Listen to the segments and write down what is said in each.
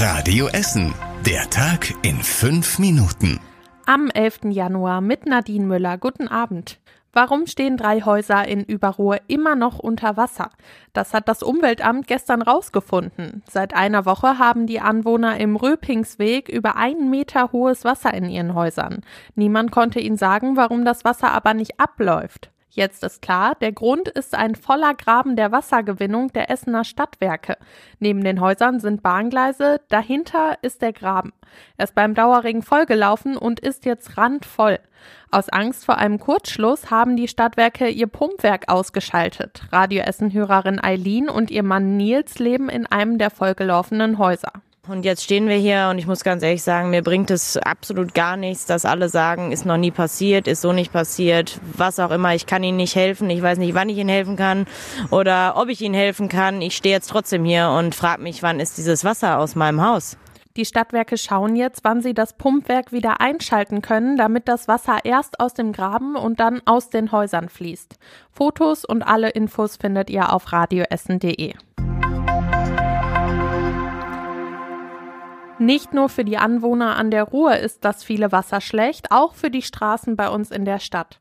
Radio Essen. Der Tag in fünf Minuten. Am 11. Januar mit Nadine Müller. Guten Abend. Warum stehen drei Häuser in Überruhr immer noch unter Wasser? Das hat das Umweltamt gestern rausgefunden. Seit einer Woche haben die Anwohner im Röpingsweg über einen Meter hohes Wasser in ihren Häusern. Niemand konnte ihnen sagen, warum das Wasser aber nicht abläuft. Jetzt ist klar, der Grund ist ein voller Graben der Wassergewinnung der Essener Stadtwerke. Neben den Häusern sind Bahngleise, dahinter ist der Graben. Er ist beim Dauerregen vollgelaufen und ist jetzt randvoll. Aus Angst vor einem Kurzschluss haben die Stadtwerke ihr Pumpwerk ausgeschaltet. Radio Essen-Hörerin Eileen und ihr Mann Nils leben in einem der vollgelaufenen Häuser. Und jetzt stehen wir hier und ich muss ganz ehrlich sagen, mir bringt es absolut gar nichts, dass alle sagen, ist noch nie passiert, ist so nicht passiert, was auch immer. Ich kann Ihnen nicht helfen, ich weiß nicht, wann ich Ihnen helfen kann oder ob ich Ihnen helfen kann. Ich stehe jetzt trotzdem hier und frage mich, wann ist dieses Wasser aus meinem Haus? Die Stadtwerke schauen jetzt, wann sie das Pumpwerk wieder einschalten können, damit das Wasser erst aus dem Graben und dann aus den Häusern fließt. Fotos und alle Infos findet ihr auf radioessen.de. Nicht nur für die Anwohner an der Ruhr ist das viele Wasser schlecht, auch für die Straßen bei uns in der Stadt.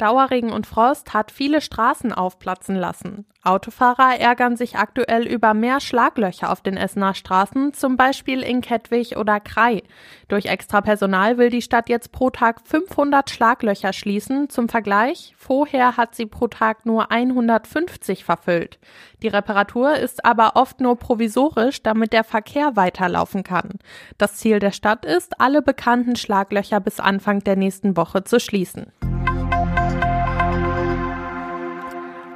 Dauerregen und Frost hat viele Straßen aufplatzen lassen. Autofahrer ärgern sich aktuell über mehr Schlaglöcher auf den Essener Straßen, zum Beispiel in Kettwig oder Krei. Durch extra Personal will die Stadt jetzt pro Tag 500 Schlaglöcher schließen. Zum Vergleich, vorher hat sie pro Tag nur 150 verfüllt. Die Reparatur ist aber oft nur provisorisch, damit der Verkehr weiterlaufen kann. Das Ziel der Stadt ist, alle bekannten Schlaglöcher bis Anfang der nächsten Woche zu schließen.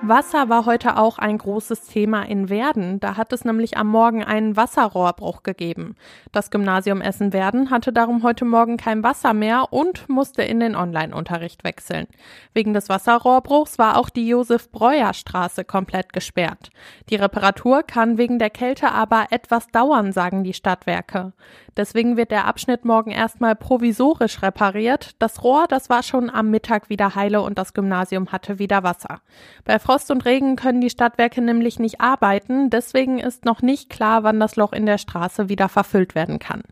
Wasser war heute auch ein großes Thema in Werden. Da hat es nämlich am Morgen einen Wasserrohrbruch gegeben. Das Gymnasium Essen-Werden hatte darum heute Morgen kein Wasser mehr und musste in den Online-Unterricht wechseln. Wegen des Wasserrohrbruchs war auch die Josef-Breuer-Straße komplett gesperrt. Die Reparatur kann wegen der Kälte aber etwas dauern, sagen die Stadtwerke. Deswegen wird der Abschnitt morgen erstmal provisorisch repariert. Das Rohr, das war schon am Mittag wieder heile und das Gymnasium hatte wieder Wasser. Bei Frost und Regen können die Stadtwerke nämlich nicht arbeiten. Deswegen ist noch nicht klar, wann das Loch in der Straße wieder verfüllt werden kann.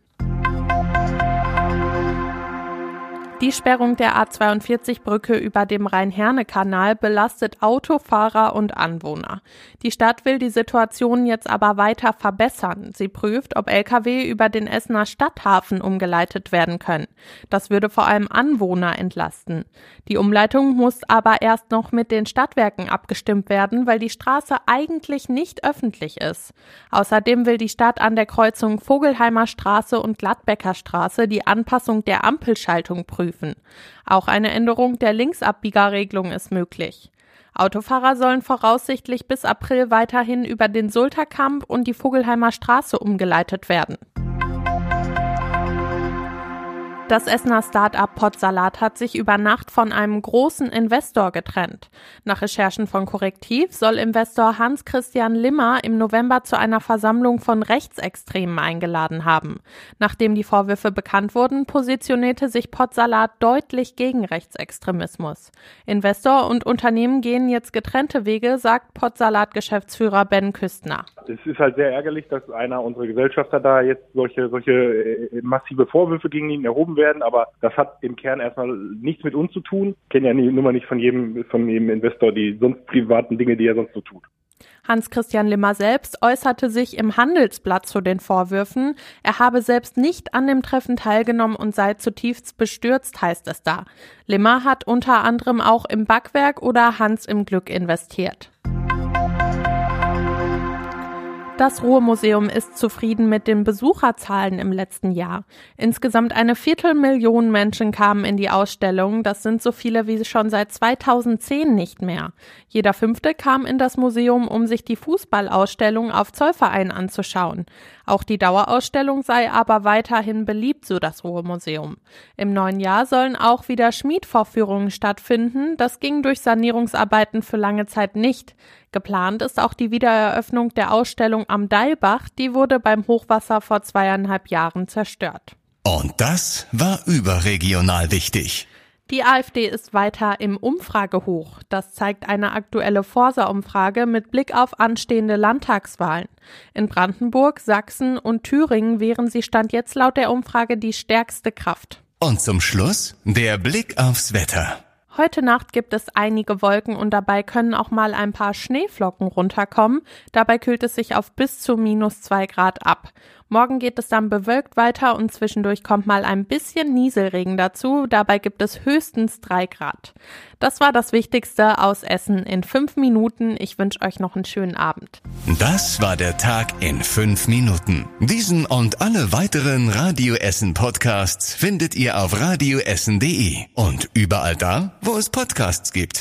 Die Sperrung der A42-Brücke über dem Rhein-Herne-Kanal belastet Autofahrer und Anwohner. Die Stadt will die Situation jetzt aber weiter verbessern. Sie prüft, ob Lkw über den Essener Stadthafen umgeleitet werden können. Das würde vor allem Anwohner entlasten. Die Umleitung muss aber erst noch mit den Stadtwerken abgestimmt werden, weil die Straße eigentlich nicht öffentlich ist. Außerdem will die Stadt an der Kreuzung Vogelheimer Straße und Gladbecker Straße die Anpassung der Ampelschaltung prüfen prüfen. Auch eine Änderung der Linksabbiegerregelung ist möglich. Autofahrer sollen voraussichtlich bis April weiterhin über den Sulterkamp und die Vogelheimer Straße umgeleitet werden. Das Essener Start-up Potsalat hat sich über Nacht von einem großen Investor getrennt. Nach Recherchen von Korrektiv soll Investor Hans-Christian Limmer im November zu einer Versammlung von Rechtsextremen eingeladen haben. Nachdem die Vorwürfe bekannt wurden, positionierte sich Potsalat deutlich gegen Rechtsextremismus. Investor und Unternehmen gehen jetzt getrennte Wege, sagt Potsalat-Geschäftsführer Ben Küstner. Es ist halt sehr ärgerlich, dass einer unserer Gesellschafter da jetzt solche, solche äh, massive Vorwürfe gegen ihn erhoben werden aber das hat im Kern erstmal nichts mit uns zu tun. Ich kenne ja nie, nur mal nicht von jedem, von jedem Investor die sonst privaten Dinge, die er sonst so tut. Hans-Christian Limmer selbst äußerte sich im Handelsblatt zu den Vorwürfen. Er habe selbst nicht an dem Treffen teilgenommen und sei zutiefst bestürzt, heißt es da. Limmer hat unter anderem auch im Backwerk oder Hans im Glück investiert. Das Ruhrmuseum ist zufrieden mit den Besucherzahlen im letzten Jahr. Insgesamt eine Viertelmillion Menschen kamen in die Ausstellung. Das sind so viele wie schon seit 2010 nicht mehr. Jeder Fünfte kam in das Museum, um sich die Fußballausstellung auf Zollverein anzuschauen. Auch die Dauerausstellung sei aber weiterhin beliebt, so das Ruhrmuseum. Im neuen Jahr sollen auch wieder Schmiedvorführungen stattfinden. Das ging durch Sanierungsarbeiten für lange Zeit nicht. Geplant ist auch die Wiedereröffnung der Ausstellung am Deilbach, die wurde beim Hochwasser vor zweieinhalb Jahren zerstört. Und das war überregional wichtig. Die AfD ist weiter im Umfragehoch. Das zeigt eine aktuelle Forsa-Umfrage mit Blick auf anstehende Landtagswahlen. In Brandenburg, Sachsen und Thüringen wären sie Stand jetzt laut der Umfrage die stärkste Kraft. Und zum Schluss der Blick aufs Wetter. Heute Nacht gibt es einige Wolken und dabei können auch mal ein paar Schneeflocken runterkommen. Dabei kühlt es sich auf bis zu minus zwei Grad ab. Morgen geht es dann bewölkt weiter und zwischendurch kommt mal ein bisschen Nieselregen dazu. Dabei gibt es höchstens drei Grad. Das war das Wichtigste aus Essen in fünf Minuten. Ich wünsche euch noch einen schönen Abend. Das war der Tag in fünf Minuten. Diesen und alle weiteren Radio Essen Podcasts findet ihr auf radioessen.de und überall da, wo es Podcasts gibt.